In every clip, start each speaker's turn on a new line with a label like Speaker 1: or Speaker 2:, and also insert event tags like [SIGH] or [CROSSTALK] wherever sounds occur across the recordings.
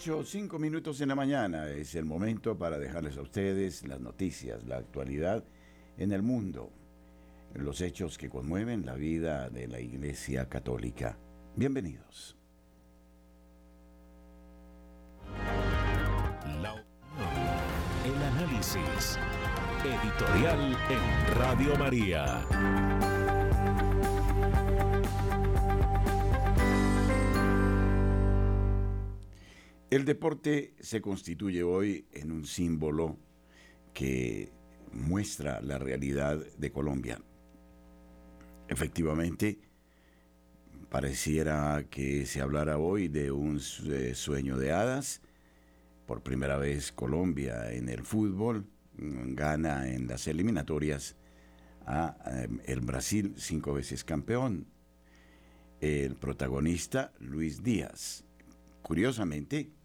Speaker 1: 8 o 5 minutos en la mañana es el momento para dejarles a ustedes las noticias, la actualidad en el mundo, los hechos que conmueven la vida de la Iglesia Católica. Bienvenidos.
Speaker 2: el análisis editorial en Radio María.
Speaker 1: El deporte se constituye hoy en un símbolo que muestra la realidad de Colombia. Efectivamente, pareciera que se hablara hoy de un eh, sueño de hadas. Por primera vez Colombia en el fútbol gana en las eliminatorias a em, el Brasil cinco veces campeón. El protagonista Luis Díaz. Curiosamente,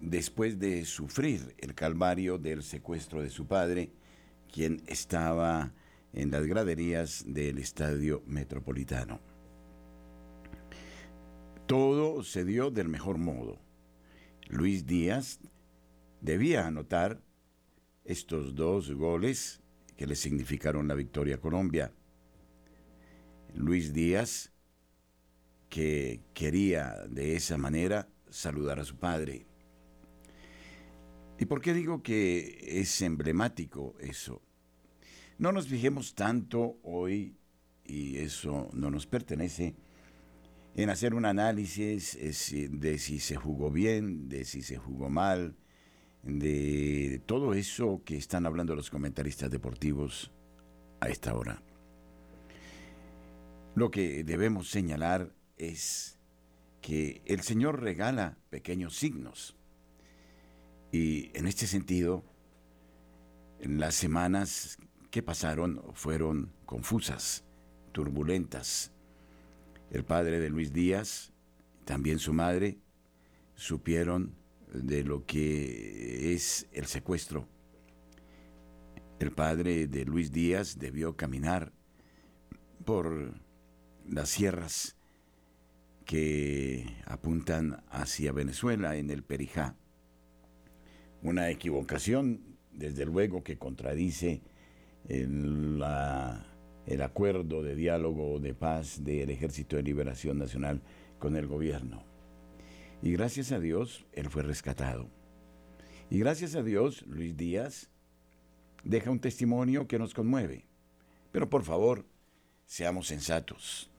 Speaker 1: después de sufrir el calvario del secuestro de su padre, quien estaba en las graderías del estadio metropolitano. Todo se dio del mejor modo. Luis Díaz debía anotar estos dos goles que le significaron la victoria a Colombia. Luis Díaz, que quería de esa manera saludar a su padre. ¿Y por qué digo que es emblemático eso? No nos fijemos tanto hoy, y eso no nos pertenece, en hacer un análisis de si se jugó bien, de si se jugó mal, de todo eso que están hablando los comentaristas deportivos a esta hora. Lo que debemos señalar es que el Señor regala pequeños signos y en este sentido, las semanas que pasaron fueron confusas, turbulentas. El padre de Luis Díaz, también su madre, supieron de lo que es el secuestro. El padre de Luis Díaz debió caminar por las sierras que apuntan hacia Venezuela en el Perijá una equivocación, desde luego, que contradice el, acuerdo de diálogo de paz del Ejército de Liberación Nacional con el gobierno. Y gracias a Dios, él fue rescatado. Y gracias a Dios, Luis Díaz deja un testimonio que nos conmueve. Pero por favor, seamos sensatos.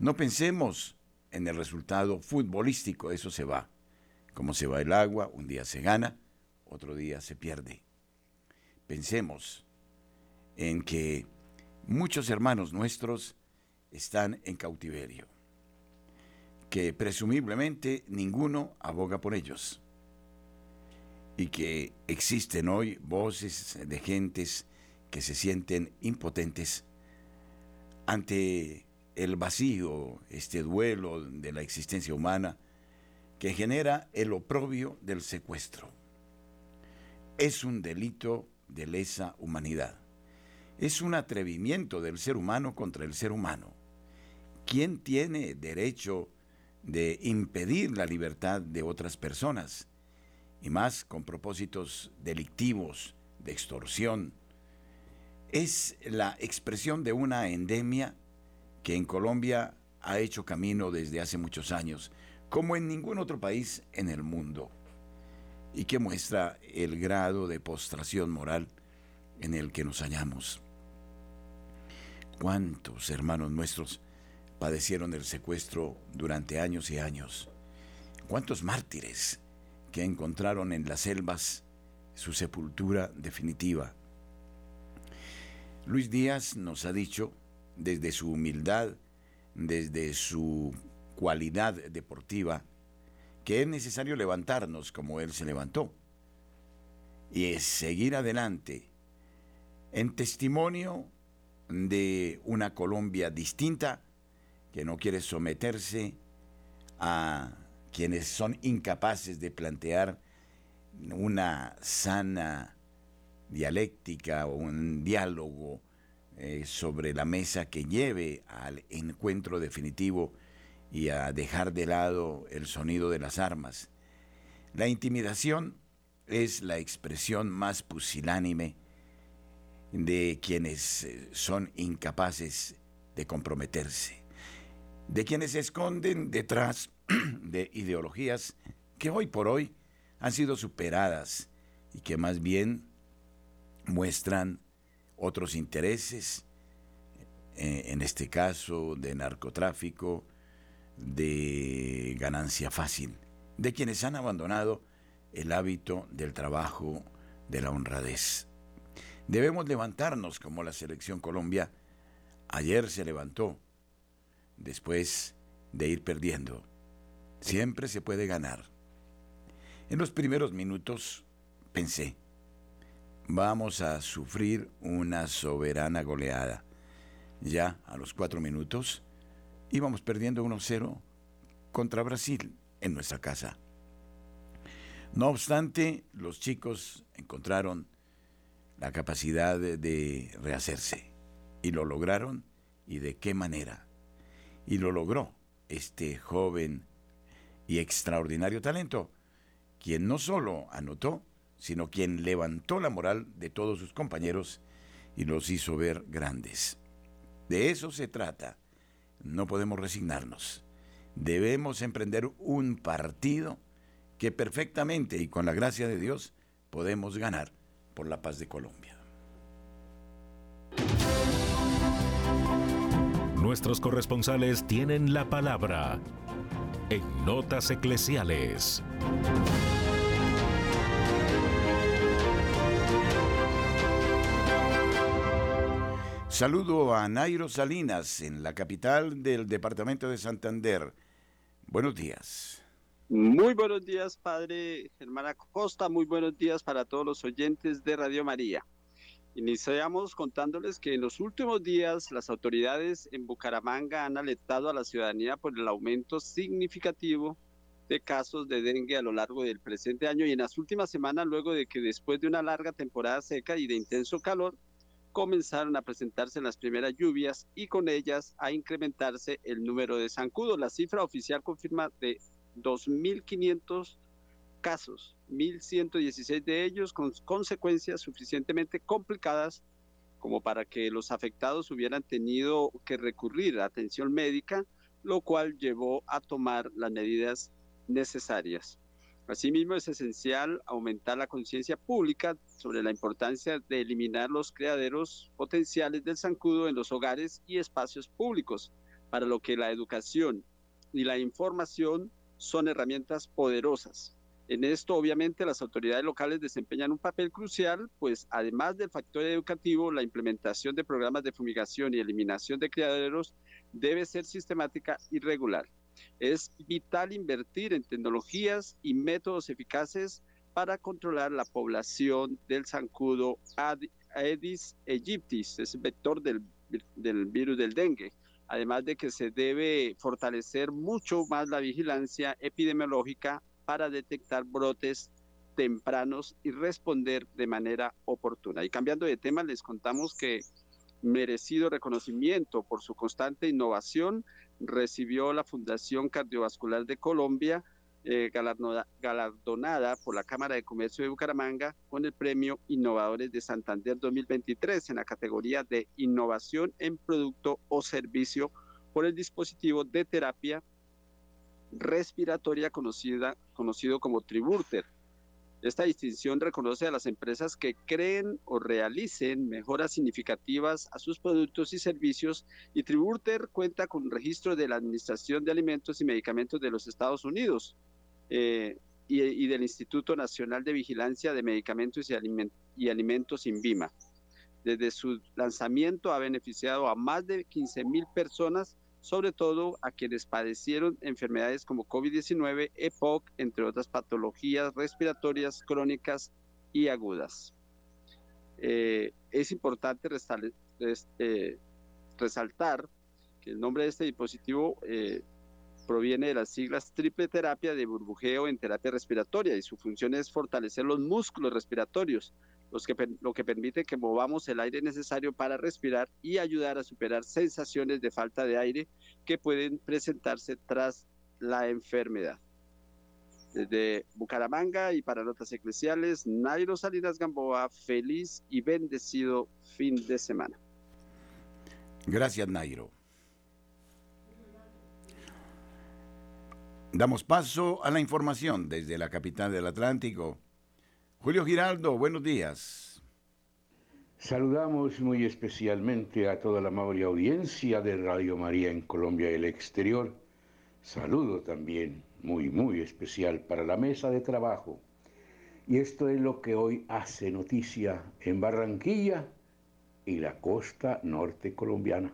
Speaker 1: No pensemos en el resultado futbolístico, eso se va. Como se va el agua, un día se gana, otro día se pierde. Pensemos en que muchos hermanos nuestros están en cautiverio, que presumiblemente ninguno aboga por ellos y que existen hoy voces de gentes que se sienten impotentes ante el vacío, este duelo de la existencia humana que genera el oprobio del secuestro es un delito de lesa humanidad. Es un atrevimiento del ser humano contra el ser humano. ¿Quién tiene derecho de impedir la libertad de otras personas? Y más con propósitos delictivos, de extorsión. Es la expresión de una endemia que en Colombia ha hecho camino desde hace muchos años, como en ningún otro país en el mundo y que muestra el grado de postración moral en el que nos hallamos. ¿Cuántos hermanos nuestros padecieron el secuestro durante años y años? ¿Cuántos mártires que encontraron en las selvas su sepultura definitiva? Luis Díaz nos ha dicho, desde su humildad, desde su cualidad deportiva que es necesario levantarnos como Él se levantó y es seguir adelante en testimonio de una Colombia distinta que no quiere someterse a quienes son incapaces de plantear una sana dialéctica o un diálogo eh, sobre la mesa que lleve al encuentro definitivo y a dejar de lado el sonido de las armas. La intimidación es la expresión más pusilánime de quienes eh, son incapaces de comprometerse, de quienes se esconden detrás [CLEARS THROAT] de ideologías que hoy por hoy han sido superadas y que más bien muestran otros intereses, eh, en este caso de narcotráfico, de ganancia fácil, de quienes han abandonado el hábito del trabajo, de la honradez. Debemos levantarnos como la selección Colombia ayer se levantó, después de ir perdiendo. Siempre se puede ganar. En los primeros minutos pensé, vamos a sufrir una soberana goleada. Ya a los cuatro minutos íbamos perdiendo 1-0 contra Brasil en nuestra casa. No obstante, los chicos encontraron la capacidad de, rehacerse y lo lograron y de qué manera. Y lo logró este joven y extraordinario talento, quien no solo anotó, sino quien levantó la moral de todos sus compañeros y los hizo ver grandes. De eso se trata no podemos resignarnos. Debemos emprender un partido que perfectamente y con la gracia de Dios podemos ganar por la paz de Colombia.
Speaker 2: Nuestros corresponsales tienen la palabra en Notas Eclesiales.
Speaker 1: Saludo a Nairo Salinas en la capital del departamento de Santander. Buenos días.
Speaker 3: Muy buenos días, padre Germán Acosta. Muy buenos días para todos los oyentes de Radio María. Iniciamos contándoles que en los últimos días las autoridades en Bucaramanga han alertado a la ciudadanía por el aumento significativo de casos de dengue a lo largo del presente año y en las últimas semanas, luego de que después de una larga temporada seca y de intenso calor, comenzaron a presentarse las primeras lluvias y con ellas a incrementarse el número de zancudos. La cifra oficial confirma de 2.500 casos, 1.116 de ellos con consecuencias suficientemente complicadas como para que los afectados hubieran tenido que recurrir a atención médica, lo cual llevó a tomar las medidas necesarias. Asimismo, es esencial aumentar la conciencia pública sobre la importancia de eliminar los criaderos potenciales del zancudo en los hogares y espacios públicos, para lo que la educación y la información son herramientas poderosas. En esto, obviamente, las autoridades locales desempeñan un papel crucial, pues además del factor educativo, la implementación de programas de fumigación y eliminación de criaderos debe ser sistemática y regular. Es vital invertir en tecnologías y métodos eficaces para controlar la población del zancudo Aedes aegyptis, es vector del, del virus del dengue. Además de que se debe fortalecer mucho más la vigilancia epidemiológica para detectar brotes tempranos y responder de manera oportuna. Y cambiando de tema, les contamos que merecido reconocimiento por su constante innovación recibió la Fundación Cardiovascular de Colombia, eh, galardonada por la Cámara de Comercio de Bucaramanga con el Premio Innovadores de Santander 2023 en la categoría de Innovación en Producto o Servicio por el dispositivo de terapia respiratoria conocida, conocido como Triburter esta distinción reconoce a las empresas que creen o realicen mejoras significativas a sus productos y servicios y Tributer cuenta con un registro de la Administración de Alimentos y Medicamentos de los Estados Unidos eh, y, del Instituto Nacional de Vigilancia de Medicamentos y, y Alimentos INVIMA. Desde su lanzamiento ha beneficiado a más de 15 mil personas sobre todo a quienes padecieron enfermedades como COVID-19, EPOC, entre otras patologías respiratorias crónicas y agudas. Eh, es importante este, resaltar que el nombre de este dispositivo eh, proviene de las siglas triple terapia de burbujeo en terapia respiratoria y su función es fortalecer los músculos respiratorios, los que, lo que permite que movamos el aire necesario para respirar y ayudar a superar sensaciones de falta de aire que pueden presentarse tras la enfermedad. Desde Bucaramanga y para Notas Eclesiales, Nairo Salinas Gamboa, feliz y bendecido fin de semana.
Speaker 1: Gracias, Nairo. Damos paso a la información desde la capital del Atlántico. Julio Giraldo, buenos días.
Speaker 4: Saludamos muy especialmente a toda la amable audiencia de Radio María en Colombia y el exterior. Saludo también muy, muy especial para la mesa de trabajo. Y esto es lo que hoy hace noticia en Barranquilla y la costa norte colombiana.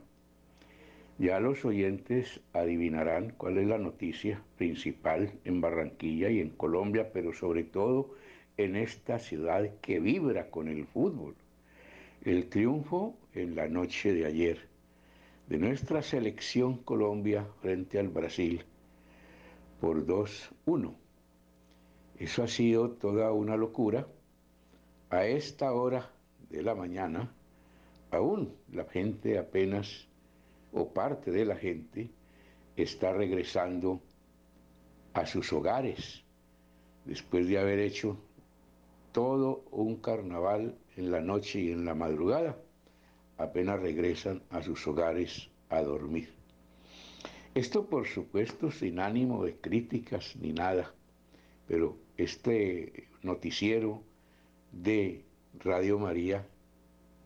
Speaker 4: Ya los oyentes adivinarán cuál es la noticia principal en Barranquilla y en Colombia, pero sobre todo en esta ciudad que vibra con el fútbol. El triunfo en la noche de ayer de nuestra selección Colombia frente al Brasil por 2-1. Eso ha sido toda una locura. A esta hora de la mañana, aún la gente apenas, o parte de la gente, está regresando a sus hogares después de haber hecho todo un carnaval en la noche y en la madrugada. Apenas regresan a sus hogares a dormir. Esto por supuesto sin ánimo de críticas ni nada, pero este noticiero de Radio María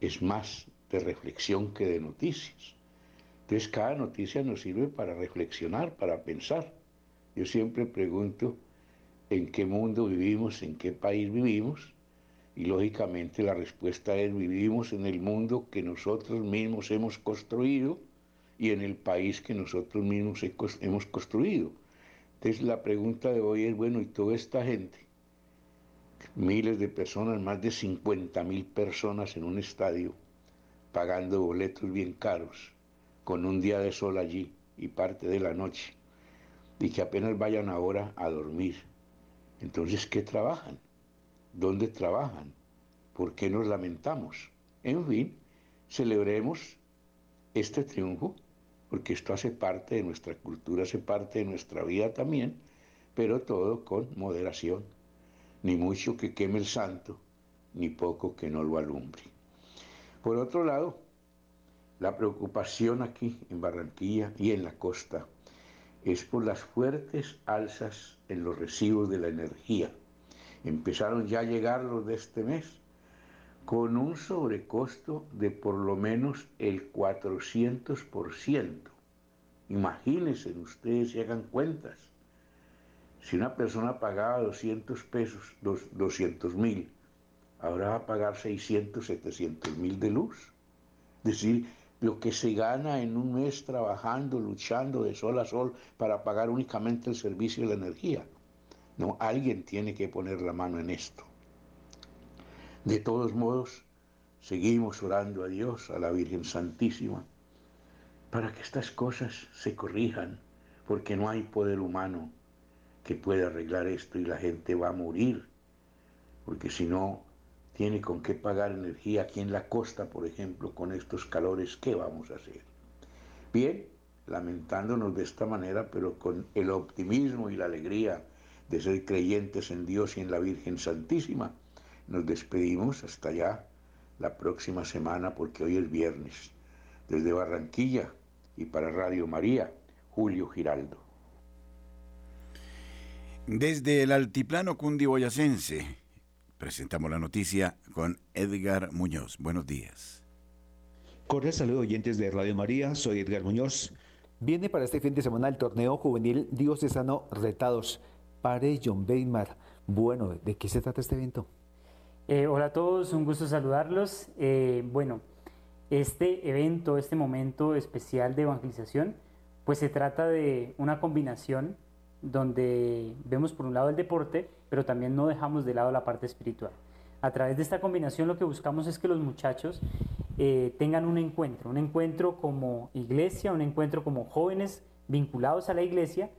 Speaker 4: es más de reflexión que de noticias. Entonces cada noticia nos sirve para reflexionar, para pensar. Yo siempre pregunto en qué mundo vivimos, en qué país vivimos, y lógicamente la respuesta es vivimos en el mundo que nosotros mismos hemos construido y en el país que nosotros mismos hemos construido. Entonces la pregunta de hoy es, bueno, ¿y toda esta gente? Miles de personas, más de 50 mil personas en un estadio, pagando boletos bien caros, con un día de sol allí y parte de la noche, y que apenas vayan ahora a dormir. Entonces, ¿qué trabajan? ¿Dónde trabajan? ¿Por qué nos lamentamos? En fin, celebremos este triunfo, porque esto hace parte de nuestra cultura, hace parte de nuestra vida también, pero todo con moderación. Ni mucho que queme el santo, ni poco que no lo alumbre. Por otro lado, la preocupación aquí en Barranquilla y en la costa es por las fuertes alzas en los recibos de la energía. Empezaron ya a llegar los de este mes con un sobrecosto de por lo menos el 400%. Imagínense ustedes y hagan cuentas. Si una persona pagaba 200 pesos, 200 mil, ahora va a pagar 600, 700 mil de luz. Es decir, lo que se gana en un mes trabajando, luchando de sol a sol para pagar únicamente el servicio de la energía. No, alguien tiene que poner la mano en esto. De todos modos, seguimos orando a Dios, a la Virgen Santísima, para que estas cosas se corrijan, porque no hay poder humano que pueda arreglar esto y la gente va a morir, porque si no tiene con qué pagar energía aquí en la costa, por ejemplo, con estos calores, ¿qué vamos a hacer? Bien, lamentándonos de esta manera, pero con el optimismo y la alegría de ser creyentes en Dios y en la Virgen Santísima, nos despedimos hasta allá la próxima semana porque hoy es viernes. Desde Barranquilla y para Radio María, Julio Giraldo.
Speaker 1: Desde el altiplano cundiboyacense, presentamos la noticia con Edgar Muñoz. Buenos días.
Speaker 5: Cordial saludo oyentes de Radio María, soy Edgar Muñoz. Viene para este fin de semana el torneo juvenil diocesano Retados. Pare John Weimar. Bueno, ¿de qué se trata este evento?
Speaker 6: Eh, hola a todos, un gusto saludarlos. Eh, bueno, este evento, este momento especial de evangelización pues se trata de una combinación donde vemos por un lado el deporte, pero también no dejamos de lado la parte espiritual. A través de esta combinación lo que buscamos es que los muchachos eh, tengan un encuentro, un encuentro como iglesia, un encuentro como jóvenes vinculados a la iglesia,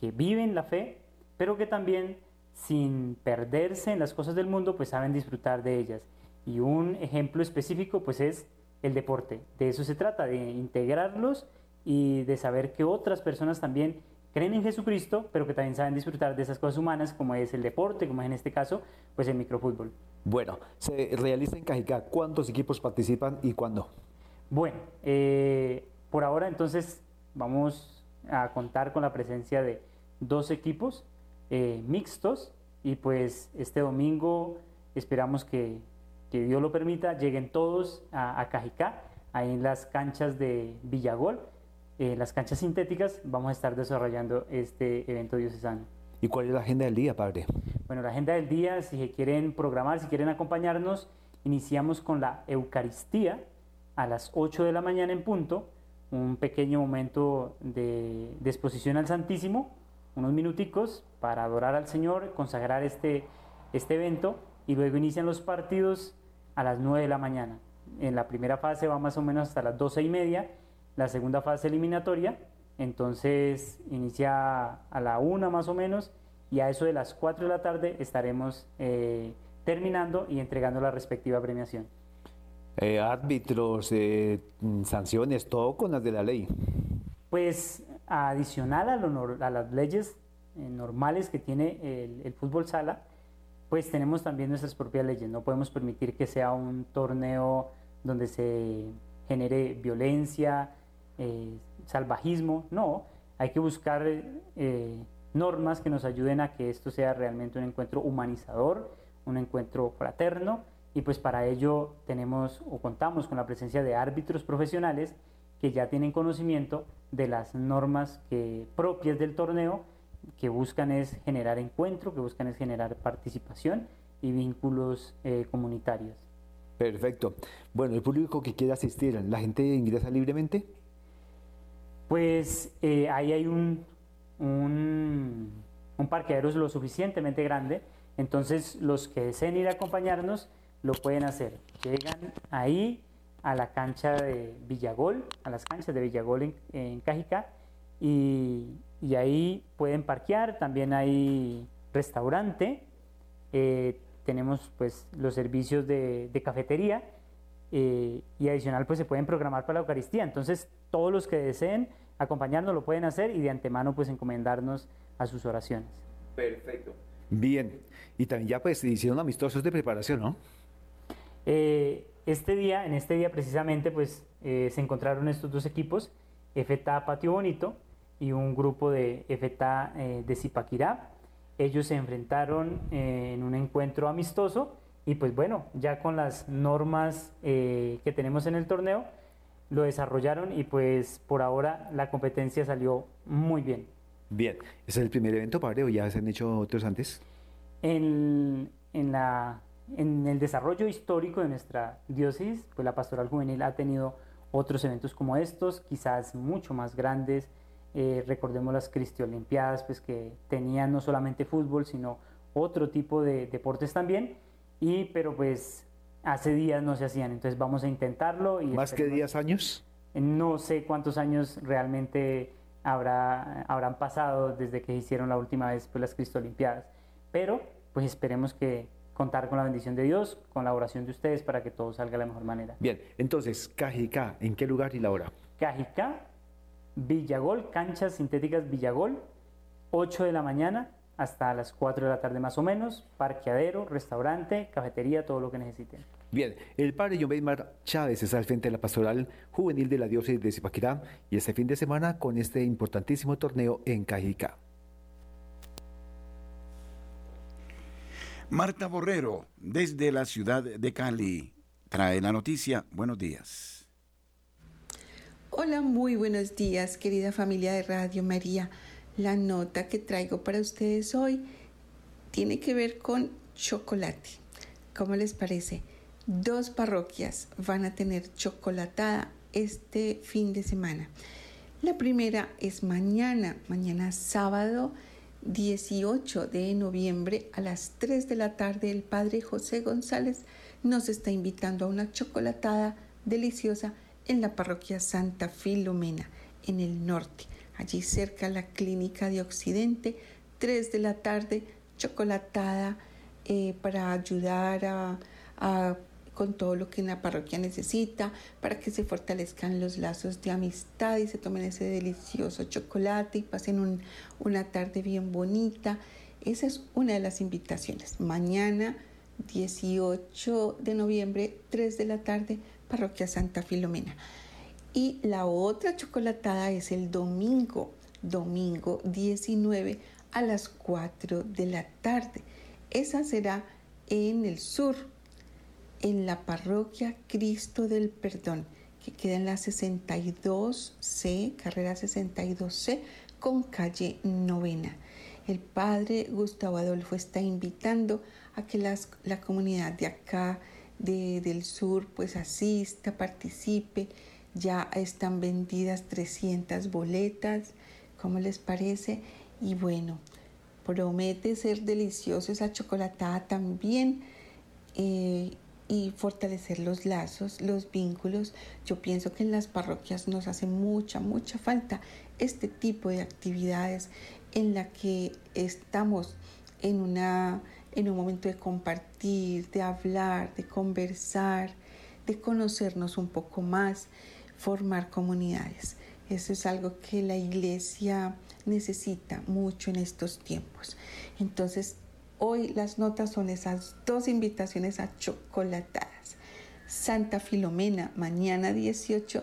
Speaker 6: que viven la fe, pero que también sin perderse en las cosas del mundo, pues saben disfrutar de ellas. Y un ejemplo específico, pues es el deporte. De eso se trata, de integrarlos y de saber que otras personas también creen en Jesucristo, pero que también saben disfrutar de esas cosas humanas, como es el deporte, como es en este caso, pues el microfútbol.
Speaker 5: Bueno, se realiza en Cajicá. ¿Cuántos equipos participan y cuándo?
Speaker 6: Bueno, eh, por ahora entonces vamos a contar con la presencia de dos equipos eh, mixtos y pues este domingo esperamos que, que, Dios lo permita, lleguen todos a, a Cajicá, ahí en las canchas de Villagol eh, las canchas sintéticas vamos a estar desarrollando este evento diocesano.
Speaker 5: ¿Y cuál es la agenda del día, padre?
Speaker 6: Bueno, la agenda del día, si quieren programar, si quieren acompañarnos, iniciamos con la Eucaristía a las 8 de la mañana en punto, un pequeño momento de, de exposición al Santísimo, unos minuticos para adorar al Señor, consagrar este, este evento y luego inician los partidos a las 9 de la mañana. En la primera fase va más o menos hasta las 12 y media la segunda fase eliminatoria. Entonces inicia a la una más o menos y a eso de las 4 de la tarde estaremos eh, terminando y entregando la respectiva premiación.
Speaker 5: Eh, árbitros, eh, sanciones, todo con las de la ley.
Speaker 6: Pues adicional a, lo, a las leyes normales que tiene el, el, fútbol sala, pues tenemos también nuestras propias leyes. No podemos permitir que sea un torneo donde se genere violencia, eh, salvajismo, no, hay que buscar eh, normas que nos ayuden a que esto sea realmente un encuentro humanizador, un encuentro fraterno, y pues para ello tenemos o contamos con la presencia de árbitros profesionales que ya tienen conocimiento de las normas propias del torneo, que buscan es generar encuentro, que buscan es generar participación y vínculos eh, comunitarios.
Speaker 5: Perfecto. Bueno, el público que quiera asistir, ¿la gente ingresa libremente?
Speaker 6: Pues eh, ahí hay un, un, parqueadero lo suficientemente grande, entonces los que deseen ir a acompañarnos lo pueden hacer. Llegan ahí a la cancha de Villagol, a las canchas de Villagol en, en Cajica, y, ahí pueden parquear, también hay restaurante, eh, tenemos pues los servicios de, cafetería, eh, y adicional pues se pueden programar para la Eucaristía. Entonces todos los que deseen acompañarnos lo pueden hacer y de antemano pues encomendarnos a sus oraciones.
Speaker 5: Perfecto. Bien, y también ya pues hicieron amistosos de preparación, ¿no?
Speaker 6: Eh, este día, en este día precisamente pues eh, se encontraron estos dos equipos, FTA Patio Bonito y un grupo de FTA de Zipaquirá. Ellos se enfrentaron en un encuentro amistoso y pues bueno, ya con las normas eh, que tenemos en el torneo, lo desarrollaron y pues por ahora la competencia salió muy bien.
Speaker 5: Bien, ¿ese es el primer evento, padre, o ya se han hecho otros antes?
Speaker 6: En, en, la, en el desarrollo histórico de nuestra diócesis, pues la pastoral juvenil ha tenido otros eventos como estos, quizás mucho más grandes. Eh, recordemos las Cristiolimpiadas, pues que tenían no solamente fútbol, sino otro tipo de deportes también y pero pues hace días no se hacían, entonces vamos a intentarlo. Y
Speaker 5: ¿Más que 10 años?
Speaker 6: No sé cuántos años realmente habrá, habrán pasado desde que hicieron la última vez pues, las Cristolimpiadas, pero pues esperemos que contar con la bendición de Dios, con la oración de ustedes para que todo salga de la mejor manera.
Speaker 5: Bien, entonces, Cajicá, ¿en qué lugar y la hora?
Speaker 6: Cajicá, Villagol, canchas sintéticas Villagol, 8 de la mañana, hasta las 4 de la tarde más o menos, parqueadero, restaurante, cafetería, todo lo que necesiten.
Speaker 5: Bien, el padre John Beymar Chávez está al frente de la pastoral juvenil de la diócesis de Zipaquirá y este fin de semana con este importantísimo torneo en Cajicá.
Speaker 1: Marta Borrero, desde la ciudad de Cali, trae la noticia. Buenos días.
Speaker 7: Hola, muy buenos días, querida familia de Radio María. La nota que traigo para ustedes hoy tiene que ver con chocolate. ¿Cómo les parece? Dos parroquias van a tener chocolatada este fin de semana. La primera es mañana, mañana sábado 18 de noviembre a las 3 de la tarde el padre José González nos está invitando a una chocolatada deliciosa en la parroquia Santa Filomena, en el norte, allí cerca la clínica de Occidente, 3 de la tarde, chocolatada eh, para ayudar a, con todo lo que una parroquia necesita, para que se fortalezcan los lazos de amistad y se tomen ese delicioso chocolate y pasen una tarde bien bonita. Esa es una de las invitaciones. Mañana, 18 de noviembre, 3 de la tarde, Parroquia Santa Filomena. Y la otra chocolatada es el domingo, domingo 19 a las 4 de la tarde. Esa será en el sur, en la parroquia Cristo del Perdón, que queda en la 62C, carrera 62C, con calle novena. El padre Gustavo Adolfo está invitando a que las, la comunidad de acá, de, del sur, pues asista, participe. Ya están vendidas 300 boletas, ¿cómo les parece? Y bueno, promete ser delicioso esa chocolatada también. Eh, y fortalecer los lazos, los vínculos. Yo pienso que en las parroquias nos hace mucha, mucha falta este tipo de actividades en la que estamos en, una, en un momento de compartir, de hablar, de conversar, de conocernos un poco más, formar comunidades. Eso es algo que la iglesia necesita mucho en estos tiempos. Entonces, Hoy las notas son esas dos invitaciones a chocolatadas. Santa Filomena mañana 18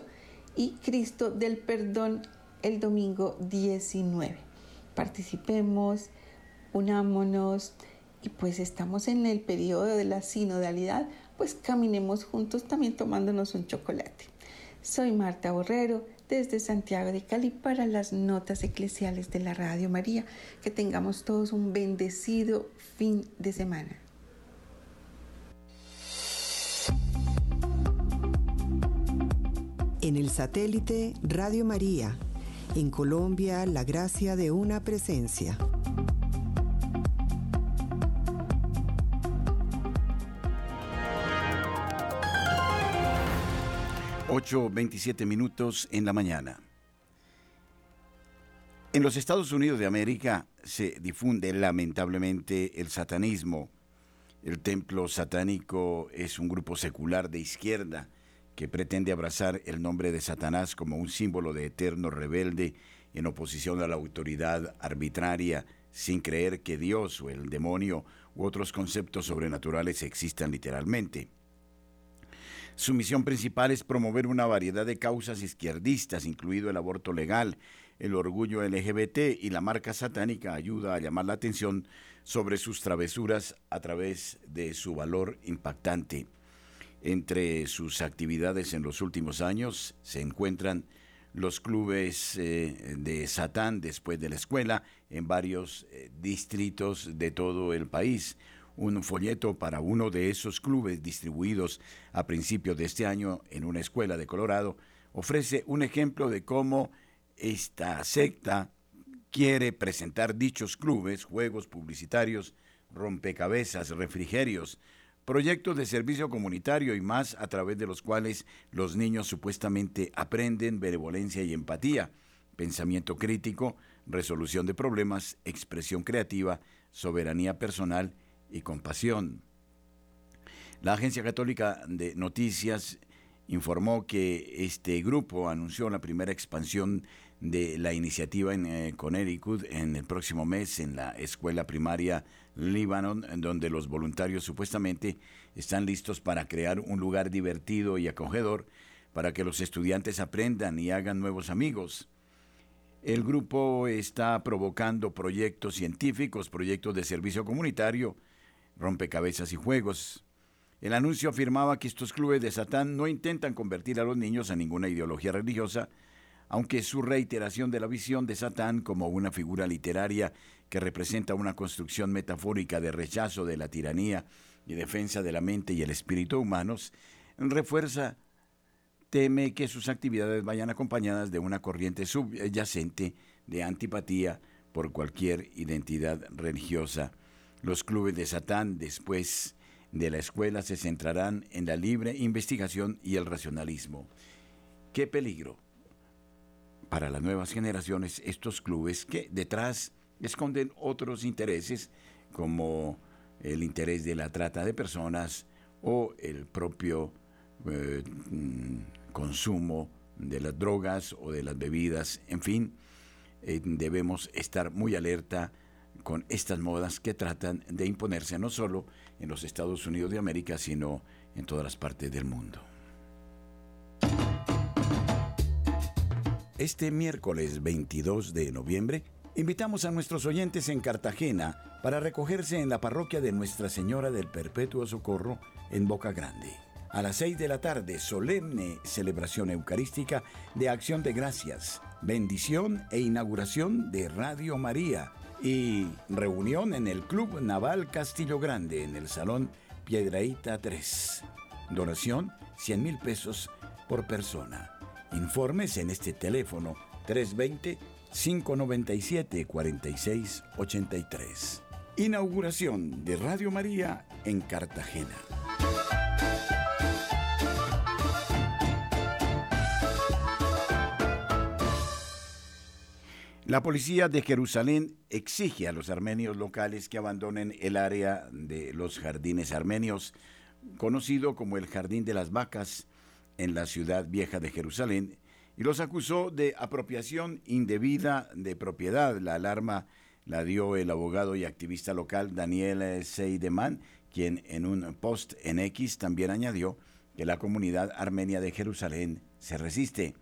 Speaker 7: y Cristo del Perdón el domingo 19. Participemos, unámonos y pues estamos en el periodo de la sinodalidad, pues caminemos juntos también tomándonos un chocolate. Soy Marta Borrero desde Santiago de Cali para las notas eclesiales de la Radio María. Que tengamos todos un bendecido fin de semana.
Speaker 8: En el satélite Radio María, en Colombia, la gracia de una presencia.
Speaker 1: 8.27 minutos en la mañana. En los Estados Unidos de América se difunde lamentablemente el satanismo. El templo satánico es un grupo secular de izquierda que pretende abrazar el nombre de Satanás como un símbolo de eterno rebelde en oposición a la autoridad arbitraria, sin creer que Dios o el demonio u otros conceptos sobrenaturales existan literalmente. Su misión principal es promover una variedad de causas izquierdistas, incluido el aborto legal, el orgullo LGBT y la marca satánica ayuda a llamar la atención sobre sus travesuras a través de su valor impactante. Entre sus actividades en los últimos años se encuentran los clubes eh, de Satán después de la escuela en varios eh, distritos de todo el país, un folleto para uno de esos clubes distribuidos a principios de este año en una escuela de Colorado. Ofrece un ejemplo de cómo esta secta quiere presentar dichos clubes, juegos publicitarios, rompecabezas, refrigerios, proyectos de servicio comunitario y más a través de los cuales los niños supuestamente aprenden benevolencia y empatía, pensamiento crítico, resolución de problemas, expresión creativa, soberanía personal y compasión. La Agencia Católica de Noticias informó que este grupo anunció la primera expansión de la iniciativa en eh, Connecticut en el próximo mes en la escuela primaria Libanon, donde los voluntarios supuestamente están listos para crear un lugar divertido y acogedor para que los estudiantes aprendan y hagan nuevos amigos. El grupo está provocando proyectos científicos, proyectos de servicio comunitario, rompecabezas y juegos. El anuncio afirmaba que estos clubes de Satán no intentan convertir a los niños a ninguna ideología religiosa, aunque su reiteración de la visión de Satán como una figura literaria que representa una construcción metafórica de rechazo de la tiranía y defensa de la mente y el espíritu humanos, refuerza teme que sus actividades vayan acompañadas de una corriente subyacente de antipatía por cualquier identidad religiosa. Los clubes de Satán después de la escuela se centrarán en la libre investigación y el racionalismo. ¿Qué peligro para las nuevas generaciones estos clubes que detrás esconden otros intereses como el interés de la trata de personas o el propio eh, consumo de las drogas o de las bebidas, en fin, eh, debemos estar muy alerta con estas modas que tratan de imponerse no solo en los Estados Unidos de América, sino en todas las partes del mundo. Este miércoles 22 de noviembre invitamos a nuestros oyentes en Cartagena para recogerse en la parroquia de Nuestra Señora del Perpetuo Socorro en Boca Grande. A las 6 de la tarde, solemne celebración eucarística de acción de gracias, bendición e inauguración de Radio María y reunión en el Club Naval Castillo Grande en el Salón Piedraíta 3. Donación 100 mil pesos por persona. Informes en este teléfono 320-597-4683. Inauguración de Radio María en Cartagena. La policía de Jerusalén exige a los armenios locales que abandonen el área de los jardines armenios, conocido como el Jardín de las Vacas, en la ciudad vieja de Jerusalén y los acusó de apropiación indebida de propiedad. La alarma la dio el abogado y activista local Daniel Seideman, quien en un post en X también añadió que la comunidad armenia de Jerusalén se resiste.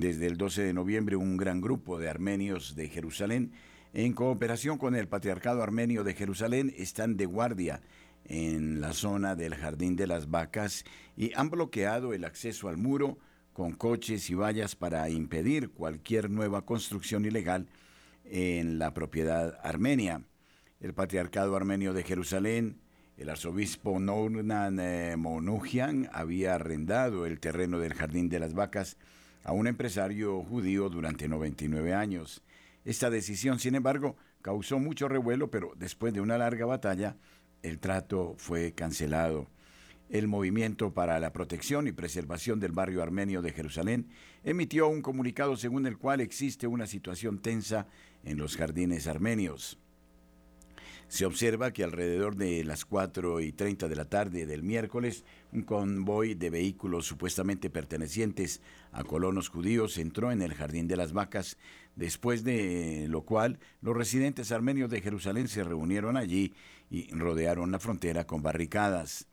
Speaker 1: Desde el 12 de noviembre, un gran grupo de armenios de Jerusalén, en cooperación con el Patriarcado Armenio de Jerusalén, están de guardia en la zona del Jardín de las Vacas y han bloqueado el acceso al muro con coches y vallas para impedir cualquier nueva construcción ilegal en la propiedad armenia. El Patriarcado Armenio de Jerusalén, el arzobispo Nournan eh, Monujian, había arrendado el terreno del Jardín de las Vacas a un empresario judío durante 99 años. Esta decisión, sin embargo, causó mucho revuelo, pero después de una larga batalla, el trato fue cancelado. El Movimiento para la Protección y Preservación del Barrio Armenio de Jerusalén emitió un comunicado según el cual existe una situación tensa en los jardines armenios. Se observa que alrededor de las 4 y 30 de la tarde del miércoles, un convoy de vehículos supuestamente pertenecientes a colonos judíos entró en el Jardín de las Vacas, después de lo cual los residentes armenios de Jerusalén se reunieron allí y rodearon la frontera con barricadas.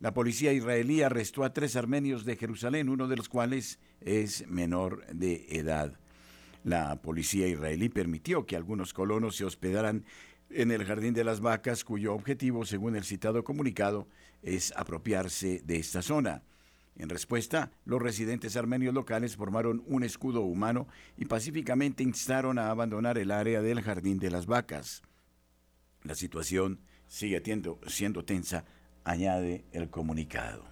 Speaker 1: La policía israelí arrestó a tres armenios de Jerusalén, uno de los cuales es menor de edad. La policía israelí permitió que algunos colonos se hospedaran en el Jardín de las Vacas, cuyo objetivo, según el citado comunicado, es apropiarse de esta zona. En respuesta, los residentes armenios locales formaron un escudo humano y pacíficamente instaron a abandonar el área del Jardín de las Vacas. La situación sigue siendo tensa, añade el comunicado.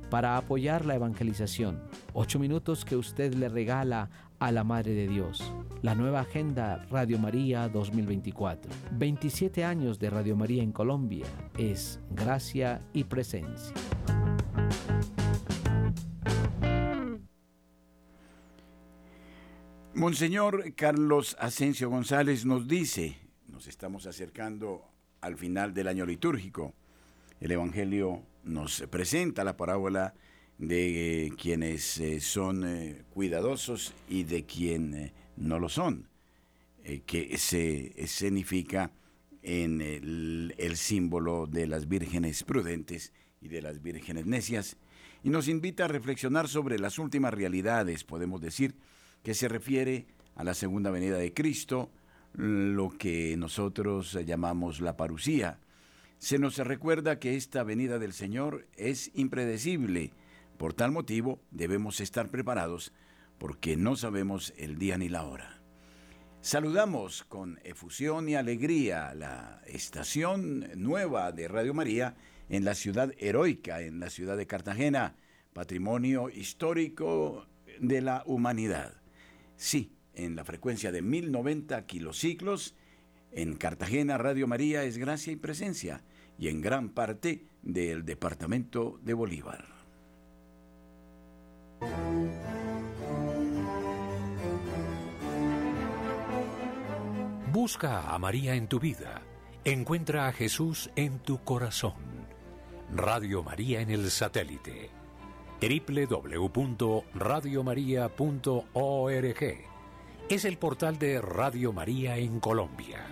Speaker 9: para apoyar la evangelización. 8 minutos que usted le regala a la Madre de Dios. La nueva Agenda Radio María 2024. 27 años de Radio María en Colombia es gracia y presencia.
Speaker 1: Monseñor Carlos Asensio González nos dice, nos estamos acercando al final del año litúrgico. El Evangelio nos presenta la parábola de eh, quienes eh, son eh, cuidadosos y de quien no lo son, que se escenifica en el, el símbolo de las vírgenes prudentes y de las vírgenes necias, y nos invita a reflexionar sobre las últimas realidades, podemos decir, que se refiere a la segunda venida de Cristo, lo que nosotros llamamos la parucía. Se nos recuerda que esta venida del Señor es impredecible. Por tal motivo debemos estar preparados porque no sabemos el día ni la hora. Saludamos con efusión y alegría la estación nueva de Radio María en la ciudad heroica, en la ciudad de Cartagena, patrimonio histórico de la humanidad. Sí, en la frecuencia de 1090 kilociclos, en Cartagena Radio María es gracia y presencia, y en gran parte del departamento de Bolívar.
Speaker 10: Busca a María en tu vida. Encuentra a Jesús en tu corazón. Radio María en el satélite. www.radiomaria.org. Es el portal de Radio María en Colombia.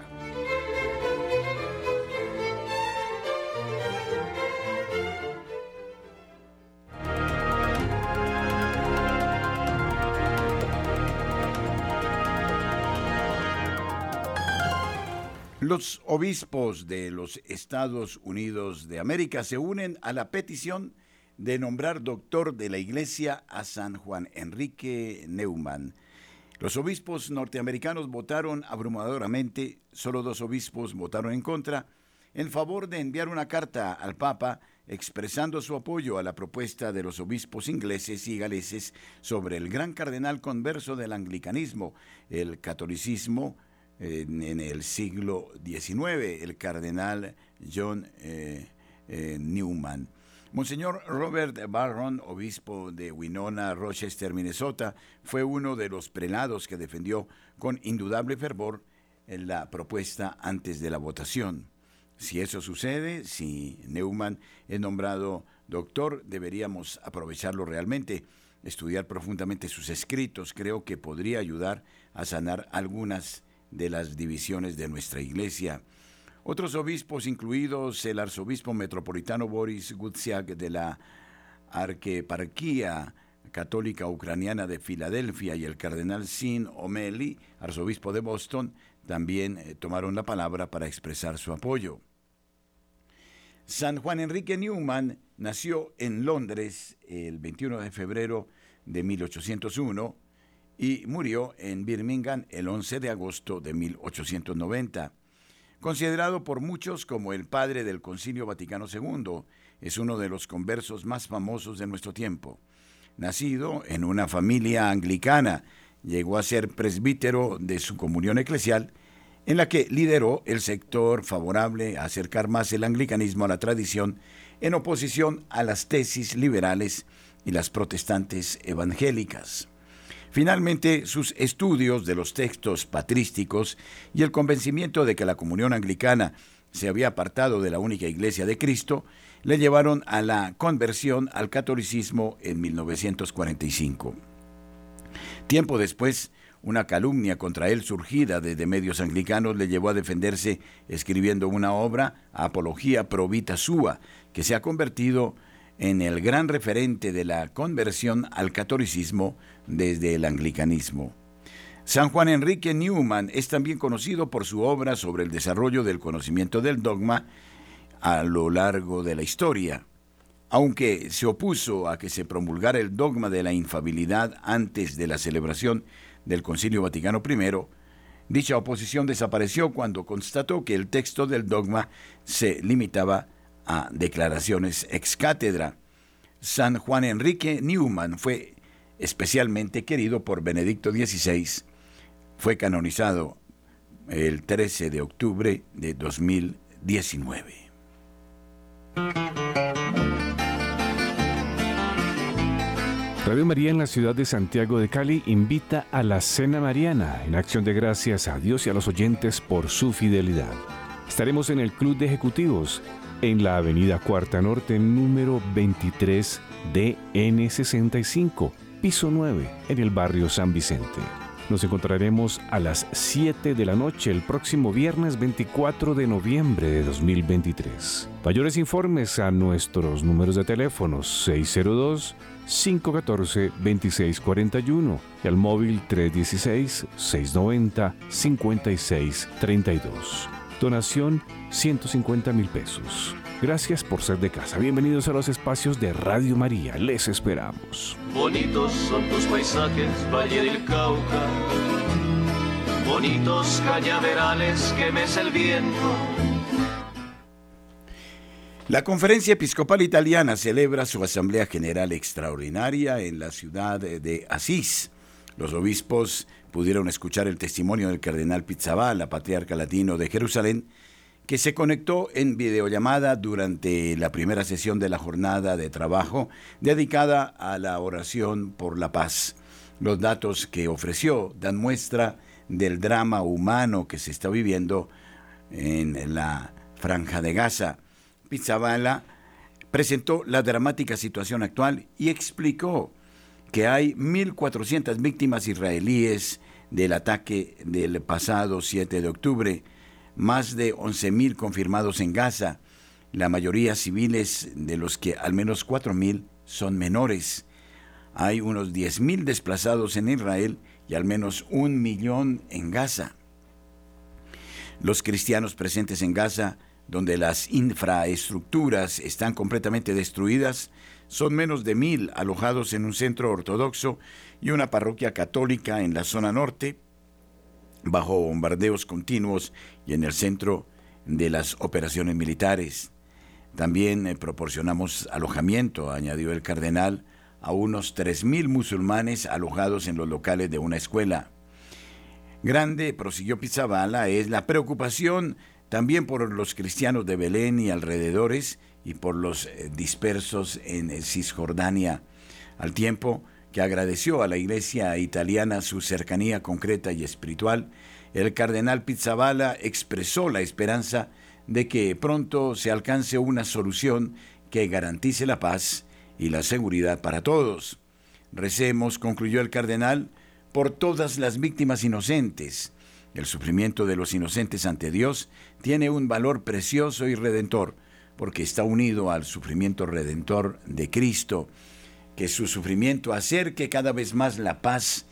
Speaker 1: Los obispos de los Estados Unidos de América se unen a la petición de nombrar doctor de la Iglesia a San Juan Enrique Neumann. Los obispos norteamericanos votaron abrumadoramente, solo dos obispos votaron en contra, en favor de enviar una carta al Papa expresando su apoyo a la propuesta de los obispos ingleses y galeses sobre el gran cardenal converso del anglicanismo, el catolicismo, en, el siglo XIX, el cardenal John eh, eh, Newman. Monseñor Robert Barron, obispo de Winona, Rochester, Minnesota, fue uno de los prelados que defendió con indudable fervor la propuesta antes de la votación. Si eso sucede, si Neumann es nombrado doctor, deberíamos aprovecharlo realmente, estudiar profundamente sus escritos. Creo que podría ayudar a sanar algunas de las divisiones de nuestra iglesia. Otros obispos, incluidos el arzobispo metropolitano Boris Gutsiak de la Arqueparquía Católica Ucraniana de Filadelfia y el cardenal Sin O'Malley, arzobispo de Boston, también eh, tomaron la palabra para expresar su apoyo. San Juan Enrique Newman nació en Londres el 21 de febrero de 1801 y murió en Birmingham el 11 de agosto de 1890. Considerado por muchos como el padre del Concilio Vaticano II, es uno de los conversos más famosos de nuestro tiempo. Nacido en una familia anglicana, llegó a ser presbítero de su comunión eclesial, en la que lideró el sector favorable a acercar más el anglicanismo a la tradición en oposición a las tesis liberales y las protestantes evangélicas. Finalmente, sus estudios de los textos patrísticos y el convencimiento de que la comunión anglicana se había apartado de la única iglesia de Cristo le llevaron a la conversión al catolicismo en 1945. Tiempo después, una calumnia contra él surgida desde medios anglicanos le llevó a defenderse escribiendo una obra, Apología Pro Vita Sua, que se ha convertido en el gran referente de la conversión al catolicismo desde el anglicanismo. San Juan Enrique Newman es también conocido por su obra sobre el desarrollo del conocimiento del dogma a lo largo de la historia. Aunque se opuso a que se promulgara el dogma de la infabilidad antes de la celebración del Concilio Vaticano I, dicha oposición desapareció cuando constató que el texto del dogma se limitaba a declaraciones ex cátedra. San Juan Enrique Newman fue especialmente querido por Benedicto XVI. Fue canonizado el 13 de octubre de 2019.
Speaker 11: Radio María en la ciudad de Santiago de Cali invita a la Cena Mariana en acción de gracias a Dios y a los oyentes por su fidelidad. Estaremos en el Club de Ejecutivos en la Avenida Cuarta Norte número 23 DN65 piso 9, en el barrio San Vicente. Nos encontraremos a las 7 de la noche el próximo viernes 24 de noviembre de 2023. Mayores informes a nuestros números de teléfono 602 514-2641 y al móvil 316-690-5632. Donación 150 mil pesos. Gracias por ser de casa. Bienvenidos a los espacios de Radio María. Les esperamos.
Speaker 12: Bonitos son tus paisajes, Valle del Cauca. Bonitos cañaverales que mece el viento.
Speaker 1: La Conferencia Episcopal Italiana celebra su Asamblea General Extraordinaria en la ciudad de Asís. Los obispos pudieron escuchar el testimonio del cardenal Pizzaballa, patriarca latino de Jerusalén, que se conectó en videollamada durante la primera sesión de la jornada de trabajo dedicada a la oración por la paz. Los datos que ofreció dan muestra del drama humano que se está viviendo en la franja de Gaza. Pizzabala presentó la dramática situación actual y explicó que hay 1.400 víctimas israelíes del ataque del pasado 7 de octubre, más de 11.000 confirmados en Gaza, la mayoría civiles, de los que al menos 4.000 son menores. Hay unos 10.000 desplazados en Israel y al menos un millón en Gaza. Los cristianos presentes en Gaza, donde las infraestructuras están completamente destruidas, son menos de mil alojados en un centro ortodoxo y una parroquia católica en la zona norte, bajo bombardeos continuos y en el centro de las operaciones militares. También eh, proporcionamos alojamiento, añadió el cardenal, a unos 3.000 musulmanes alojados en los locales de una escuela. Grande, prosiguió Pizzabala, es la preocupación también por los cristianos de Belén y alrededores y por los eh, dispersos en eh, Cisjordania, al tiempo que agradeció a la Iglesia italiana su cercanía concreta y espiritual, el cardenal Pizzabala expresó la esperanza de que pronto se alcance una solución que garantice la paz y la seguridad para todos. Recemos, concluyó el cardenal, por todas las víctimas inocentes. El sufrimiento de los inocentes ante Dios tiene un valor precioso y redentor, porque está unido al sufrimiento redentor de Cristo que su sufrimiento acerque cada vez más la paz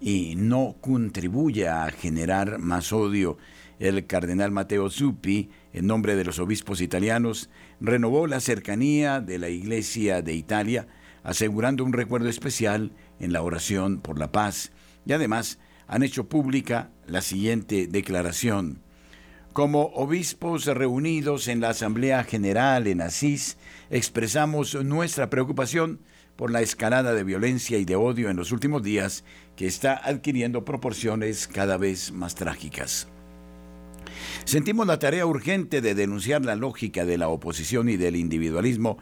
Speaker 1: y no contribuya a generar más odio. El cardenal Matteo Zuppi, en nombre de los obispos italianos, renovó la cercanía de la Iglesia de Italia, asegurando un recuerdo especial en la oración por la paz. Y además han hecho pública la siguiente declaración. Como obispos reunidos en la Asamblea General en Asís, expresamos nuestra preocupación por la escalada de violencia y de odio en los últimos días que está adquiriendo proporciones cada vez más trágicas. Sentimos la tarea urgente de denunciar la lógica de la oposición y del individualismo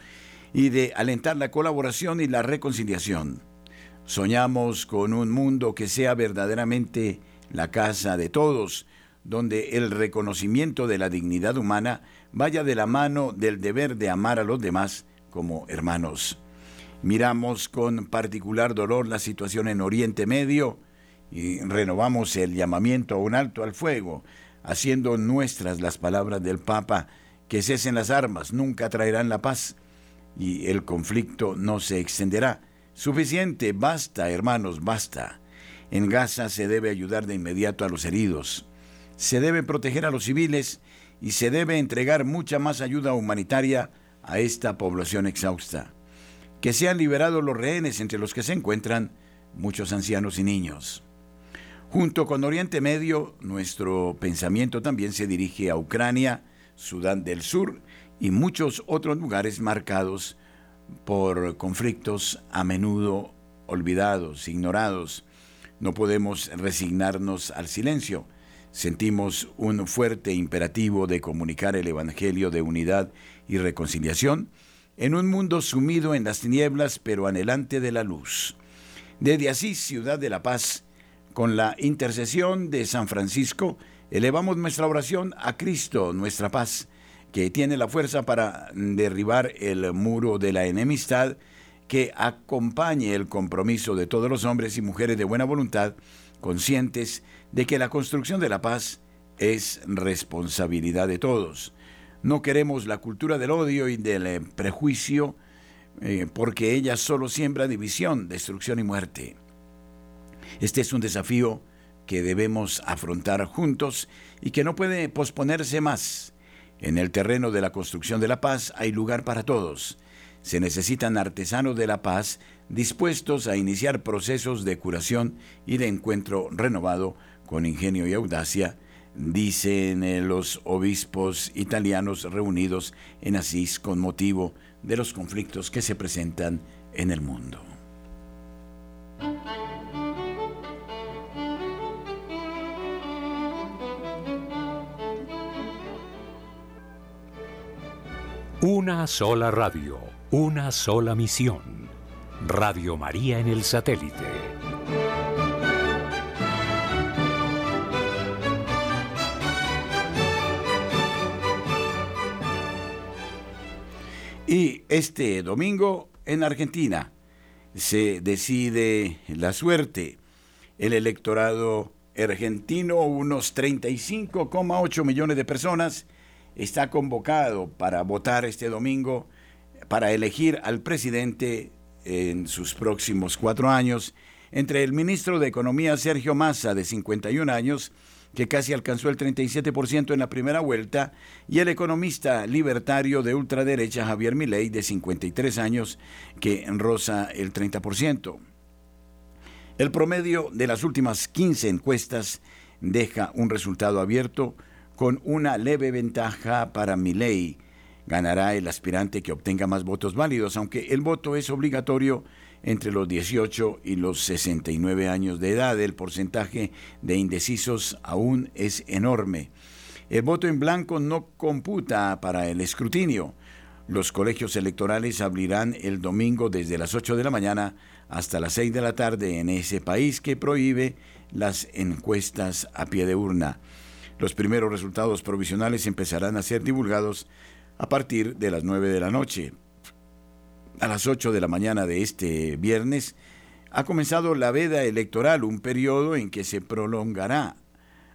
Speaker 1: y de alentar la colaboración y la reconciliación. Soñamos con un mundo que sea verdaderamente la casa de todos, donde el reconocimiento de la dignidad humana vaya de la mano del deber de amar a los demás como hermanos. Miramos con particular dolor la situación en Oriente Medio y renovamos el llamamiento a un alto al fuego, haciendo nuestras las palabras del Papa, que cesen las armas, nunca traerán la paz y el conflicto no se extenderá. Suficiente, basta, hermanos, basta. En Gaza se debe ayudar de inmediato a los heridos, se debe proteger a los civiles y se debe entregar mucha más ayuda humanitaria a esta población exhausta que sean liberados los rehenes entre los que se encuentran muchos ancianos y niños. Junto con Oriente Medio, nuestro pensamiento también se dirige a Ucrania, Sudán del Sur y muchos otros lugares marcados por conflictos a menudo olvidados, ignorados. No podemos resignarnos al silencio. Sentimos un fuerte imperativo de comunicar el Evangelio de unidad y reconciliación en un mundo sumido en las tinieblas pero anhelante de la luz. Desde así, ciudad de la paz, con la intercesión de San Francisco, elevamos nuestra oración a Cristo, nuestra paz, que tiene la fuerza para derribar el muro de la enemistad, que acompañe el compromiso de todos los hombres y mujeres de buena voluntad conscientes de que la construcción de la paz es responsabilidad de todos. No queremos la cultura del odio y del eh, prejuicio eh, porque ella solo siembra división, destrucción y muerte. Este es un desafío que debemos afrontar juntos y que no puede posponerse más. En el terreno de la construcción de la paz hay lugar para todos. Se necesitan artesanos de la paz dispuestos a iniciar procesos de curación y de encuentro renovado con ingenio y audacia, dicen eh, los obispos italianos reunidos en Asís con motivo de los conflictos que se presentan en el mundo.
Speaker 10: Una sola radio, una sola misión. Radio María en el satélite.
Speaker 1: Y este domingo en Argentina se decide la suerte. El electorado argentino, unos 35,8 millones de personas, está convocado para votar este domingo para elegir al presidente en sus próximos cuatro años, entre el ministro de Economía Sergio Massa, de 51 años, que casi alcanzó el 37% en la primera vuelta, y el economista libertario de ultraderecha Javier Milei, de 53 años, que roza el 30%. El promedio de las últimas 15 encuestas deja un resultado abierto con una leve ventaja para Milei. Ganará el aspirante que obtenga más votos válidos, aunque el voto es obligatorio entre los 18 y los 69 años de edad. El porcentaje de indecisos aún es enorme. El voto en blanco no computa para el escrutinio. Los colegios electorales abrirán el domingo desde las 8 de la mañana hasta las 6 de la tarde en ese país que prohíbe las encuestas a pie de urna. Los primeros resultados provisionales empezarán a ser divulgados a partir de las 9 de la noche a las 8 de la mañana de este viernes, ha comenzado la veda electoral, un periodo en que se prolongará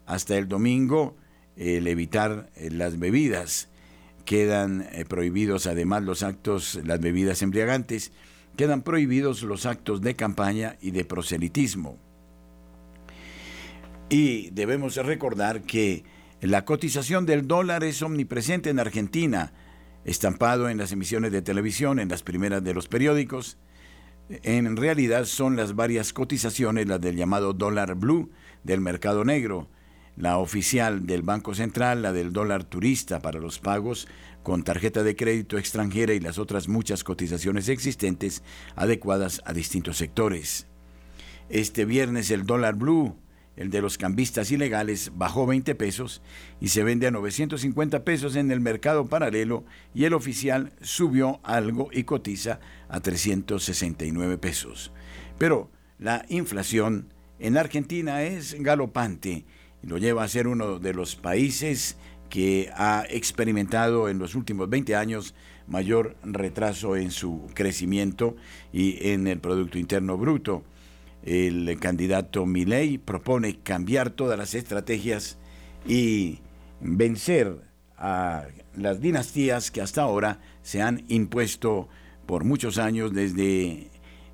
Speaker 1: hasta el domingo el evitar eh, las bebidas. Quedan eh, prohibidos además los actos, las bebidas embriagantes, quedan prohibidos los actos de campaña y de proselitismo. Y debemos recordar que la cotización del dólar es omnipresente en Argentina, estampado en las emisiones de televisión, en las primeras de los periódicos. En realidad son las varias cotizaciones, las del llamado dólar blue del mercado negro, la oficial del Banco Central, la del dólar turista para los pagos con tarjeta de crédito extranjera y las otras muchas cotizaciones existentes adecuadas a distintos sectores. Este viernes el dólar blue el de los cambistas ilegales, bajó 20 pesos y se vende a 950 pesos en el mercado paralelo y el oficial subió algo y cotiza a 369 pesos. Pero la inflación en Argentina es galopante y lo lleva a ser uno de los países que ha experimentado en los últimos 20 años mayor retraso en su crecimiento y en el Producto Interno Bruto el candidato Milei propone cambiar todas las estrategias y vencer a las dinastías que hasta ahora se han impuesto por muchos años desde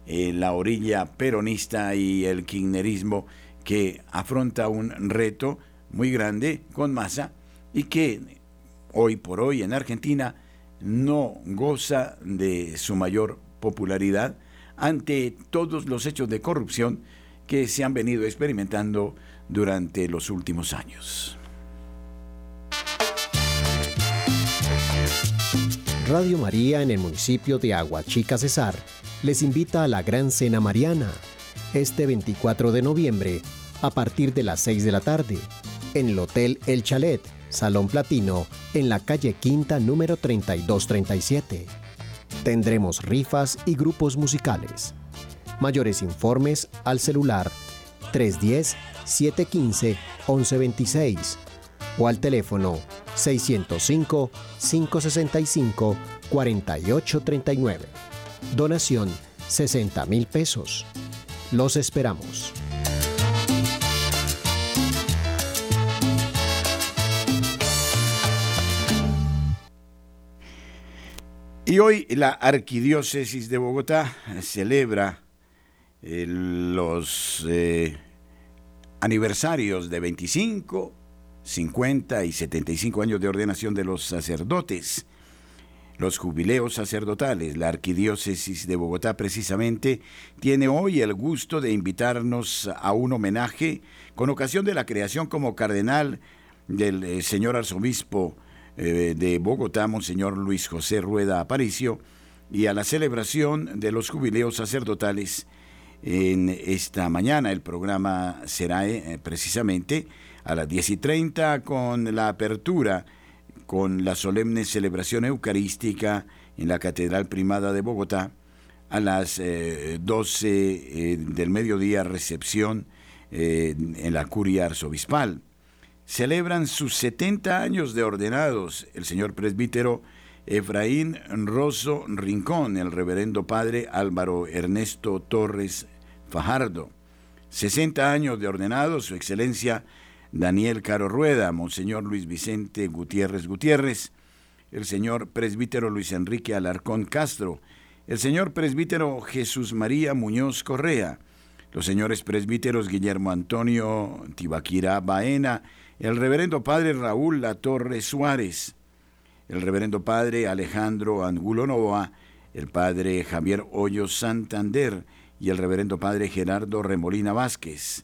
Speaker 1: eh, la orilla peronista y el kirchnerismo que afronta un reto muy grande con masa y que hoy por hoy en Argentina no goza de su mayor popularidad ante todos los hechos de corrupción que se han venido experimentando durante los últimos años.
Speaker 13: Radio María en el municipio de Aguachica Cesar les invita a la Gran Cena Mariana este 24 de noviembre a partir de las 6 de la tarde en el Hotel El Chalet, Salón Platino, en la calle Quinta número 3237 Tendremos rifas y grupos musicales. Mayores informes al celular 310-715-1126 o al teléfono 605-565-4839. Donación 60 mil pesos. Los esperamos.
Speaker 1: Y hoy la Arquidiócesis de Bogotá celebra eh, los eh, aniversarios de 25, 50 y 75 años de ordenación de los sacerdotes, los jubileos sacerdotales. La Arquidiócesis de Bogotá precisamente tiene hoy el gusto de invitarnos a un homenaje con ocasión de la creación como cardenal del eh, señor arzobispo eh, de Bogotá, Monseñor Luis José Rueda Aparicio, y a la celebración de los jubileos sacerdotales en esta mañana. El programa será eh, precisamente a las 10 y 30 con la apertura, con la solemne celebración eucarística en la Catedral Primada de Bogotá. A las 12 del mediodía, recepción en la curia arzobispal celebran sus 70 años de ordenados el señor presbítero Efraín Rosso Rincón, el reverendo padre Álvaro Ernesto Torres Fajardo. 60 años de ordenados, su excelencia Daniel Caro Rueda, Monseñor Luis Vicente Gutiérrez Gutiérrez, el señor presbítero Luis Enrique Alarcón Castro, el señor presbítero Jesús María Muñoz Correa, los señores presbíteros Guillermo Antonio Tibaquira Baena, el reverendo padre Raúl Latorre Suárez, el reverendo padre Alejandro Angulo Novoa, el padre Javier Hoyos Santander y el reverendo padre Gerardo Remolina Vázquez.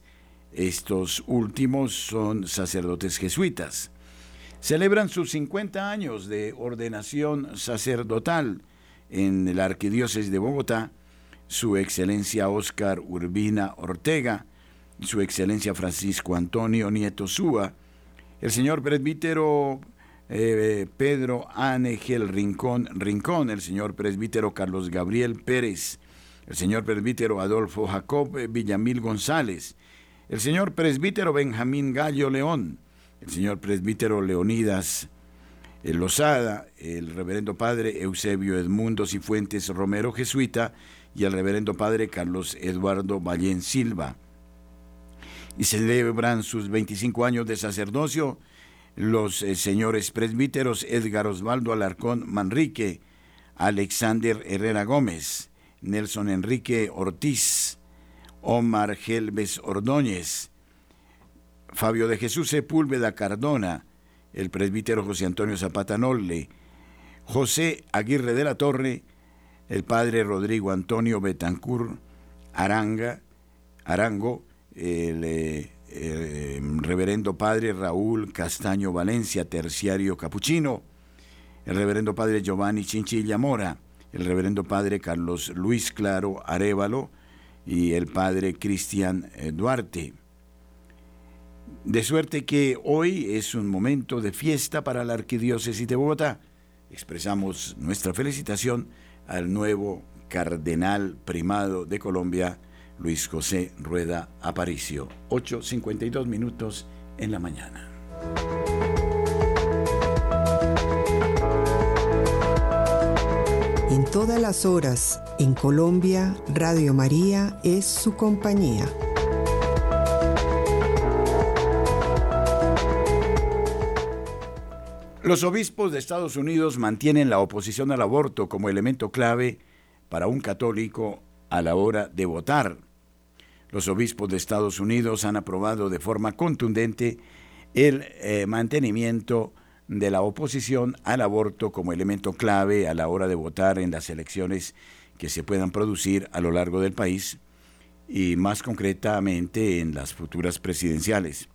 Speaker 1: Estos últimos son sacerdotes jesuitas. Celebran sus 50 años de ordenación sacerdotal en la Arquidiócesis de Bogotá, su excelencia Óscar Urbina Ortega, su excelencia Francisco Antonio Nieto Súa, el señor presbítero eh, Pedro Ángel Rincón Rincón, el señor presbítero Carlos Gabriel Pérez, el señor presbítero Adolfo Jacob Villamil González, el señor presbítero Benjamín Gallo León, el señor presbítero Leonidas Lozada, el reverendo padre Eusebio Edmundo Cifuentes Romero Jesuita y el reverendo padre Carlos Eduardo Ballén Silva y celebran sus 25 años de sacerdocio los eh, señores presbíteros Edgar Osvaldo Alarcón Manrique, Alexander Herrera Gómez, Nelson Enrique Ortiz, Omar Gelbes Ordóñez, Fabio de Jesús Sepúlveda Cardona, el presbítero José Antonio Zapata Nolle, José Aguirre de la Torre, el padre Rodrigo Antonio Betancur Aranga, Arango, el, eh, reverendo padre Raúl Castaño Valencia, terciario capuchino, el reverendo padre Giovanni Chinchilla Mora, el reverendo padre Carlos Luis Claro Arevalo y el padre Cristian Duarte. De suerte que hoy es un momento de fiesta para la Arquidiócesis de Bogotá. Expresamos nuestra felicitación al nuevo cardenal primado de Colombia, Luis José Rueda Aparicio. 8.52 minutos en la mañana.
Speaker 8: En todas las horas, en Colombia, Radio María es su compañía.
Speaker 1: Los obispos de Estados Unidos mantienen la oposición al aborto como elemento clave para un católico a la hora de votar. Los obispos de Estados Unidos han aprobado de forma contundente el eh, mantenimiento de la oposición al aborto como elemento clave a la hora de votar en las elecciones que se puedan producir a lo largo del país y más concretamente en las futuras presidenciales.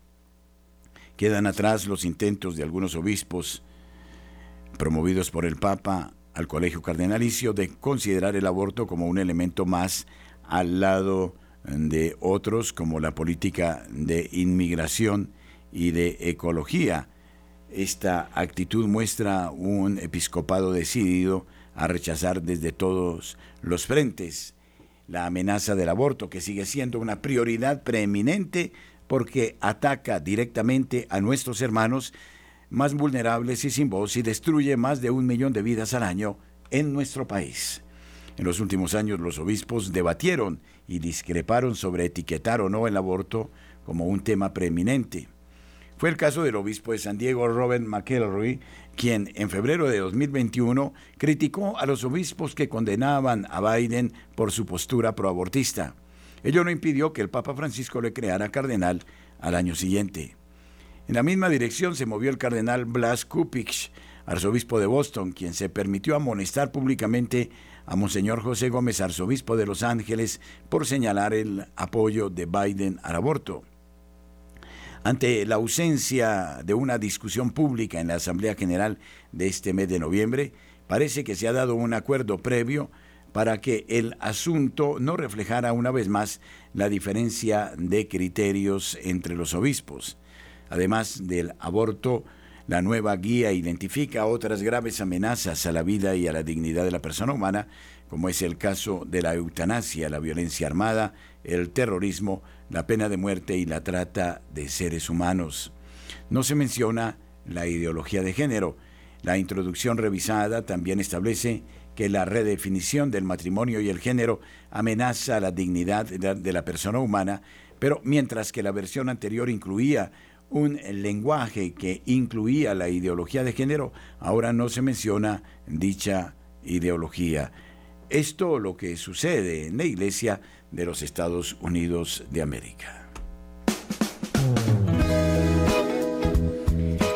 Speaker 1: Quedan atrás los intentos de algunos obispos promovidos por el Papa al Colegio Cardenalicio de considerar el aborto como un elemento más al lado de otros como la política de inmigración y de ecología. Esta actitud muestra un episcopado decidido a rechazar desde todos los frentes la amenaza del aborto, que sigue siendo una prioridad preeminente porque ataca directamente a nuestros hermanos más vulnerables y sin voz y destruye más de un millón de vidas al año en nuestro país. En los últimos años los obispos debatieron y discreparon sobre etiquetar o no el aborto como un tema preeminente. Fue el caso del obispo de San Diego, Robert McElroy, quien en febrero de 2021 criticó a los obispos que condenaban a Biden por su postura proabortista. Ello no impidió que el Papa Francisco le creara cardenal al año siguiente. En la misma dirección se movió el cardenal Blas Kupich, arzobispo de Boston, quien se permitió amonestar públicamente a Monseñor José Gómez, arzobispo de Los Ángeles, por señalar el apoyo de Biden al aborto. Ante la ausencia de una discusión pública en la Asamblea General de este mes de noviembre, parece que se ha dado un acuerdo previo para que el asunto no reflejara una vez más la diferencia de criterios entre los obispos. Además del aborto, la nueva guía identifica otras graves amenazas a la vida y a la dignidad de la persona humana, como es el caso de la eutanasia, la violencia armada, el terrorismo, la pena de muerte y la trata de seres humanos. No se menciona la ideología de género. La introducción revisada también establece que la redefinición del matrimonio y el género amenaza la dignidad de la persona humana, pero mientras que la versión anterior incluía un lenguaje que incluía la ideología de género, ahora no se menciona dicha ideología. Esto lo que sucede en la Iglesia de los Estados Unidos de América.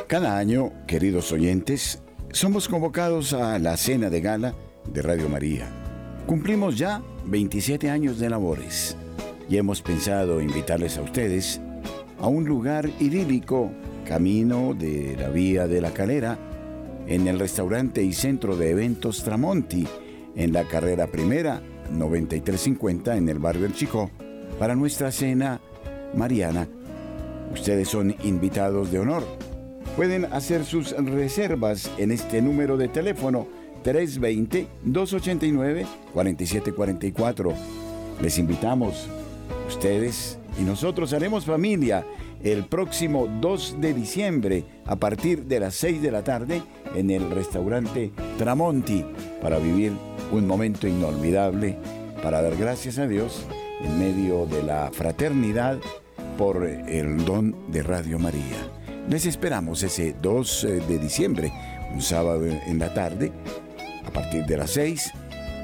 Speaker 1: Cada año, queridos oyentes, somos convocados a la cena de gala de Radio María. Cumplimos ya 27 años de labores y hemos pensado invitarles a ustedes a un lugar idílico, camino de la Vía de la Calera, en el restaurante y centro de eventos Tramonti, en la carrera primera 9350 en el barrio El Chico, para nuestra cena mariana. Ustedes son invitados de honor. Pueden hacer sus reservas en este número de teléfono 320-289-4744. Les invitamos, ustedes y nosotros haremos familia el próximo 2 de diciembre a partir de las 6 de la tarde en el restaurante Tramonti para vivir un momento inolvidable, para dar gracias a Dios en medio de la fraternidad por el don de Radio María. Les esperamos ese 2 eh, de diciembre, un sábado en la tarde, a partir de las 6,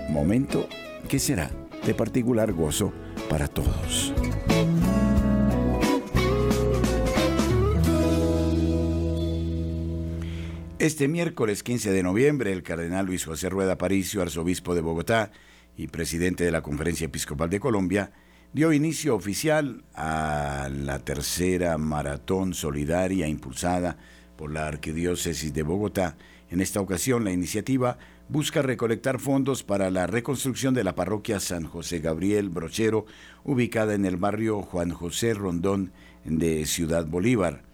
Speaker 1: momento que será de particular gozo para todos. Este miércoles 15 de noviembre, el cardenal Luis José Rueda Paricio, arzobispo de Bogotá y presidente de la Conferencia Episcopal de Colombia, dio inicio oficial a la tercera maratón solidaria impulsada por la Arquidiócesis de Bogotá. En esta ocasión, la iniciativa busca recolectar fondos para la reconstrucción de la parroquia San José Gabriel Brochero, ubicada en el barrio Juan José Rondón de Ciudad Bolívar.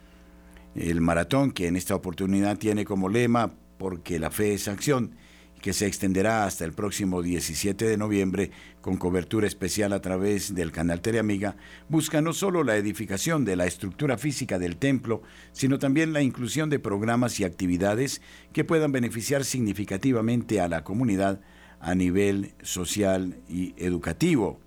Speaker 1: El maratón, que en esta oportunidad tiene como lema Porque la fe es acción, que se extenderá hasta el próximo 17 de noviembre con cobertura especial a través del canal Teleamiga, busca no solo la edificación de la estructura física del templo, sino también la inclusión de programas y actividades que puedan beneficiar significativamente a la comunidad a nivel social y educativo.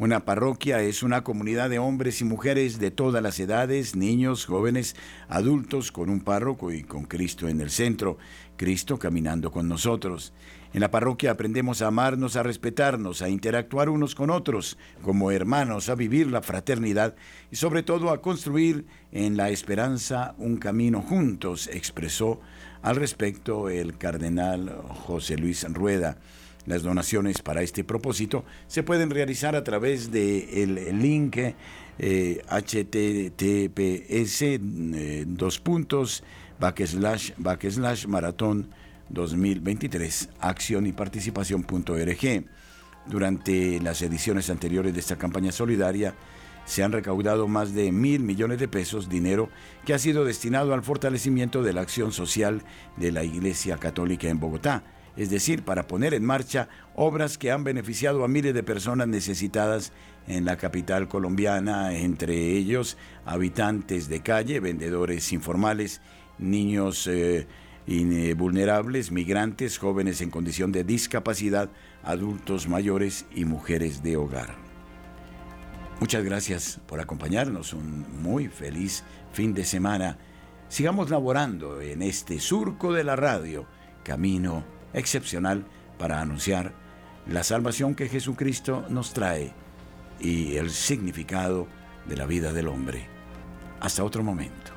Speaker 1: Una parroquia es una comunidad de hombres y mujeres de todas las edades, niños, jóvenes, adultos, con un párroco y con Cristo en el centro, Cristo caminando con nosotros. En la parroquia aprendemos a amarnos, a respetarnos, a interactuar unos con otros como hermanos, a vivir la fraternidad y sobre todo a construir en la esperanza un camino juntos, expresó al respecto el cardenal José Luis Rueda. Las donaciones para este propósito se pueden realizar a través del de link eh, https eh, dos puntos backslash backslash maratón 2023 acción y participación.org. Durante las ediciones anteriores de esta campaña solidaria se han recaudado más de mil millones de pesos, dinero que ha sido destinado al fortalecimiento de la acción social de la Iglesia Católica en Bogotá es decir, para poner en marcha obras que han beneficiado a miles de personas necesitadas en la capital colombiana, entre ellos habitantes de calle, vendedores informales, niños eh, vulnerables, migrantes, jóvenes en condición de discapacidad, adultos mayores y mujeres de hogar. Muchas gracias por acompañarnos, un muy feliz fin de semana sigamos laborando en este surco de la radio, camino excepcional para anunciar la salvación que Jesucristo nos trae y el significado de la vida del hombre. Hasta otro momento.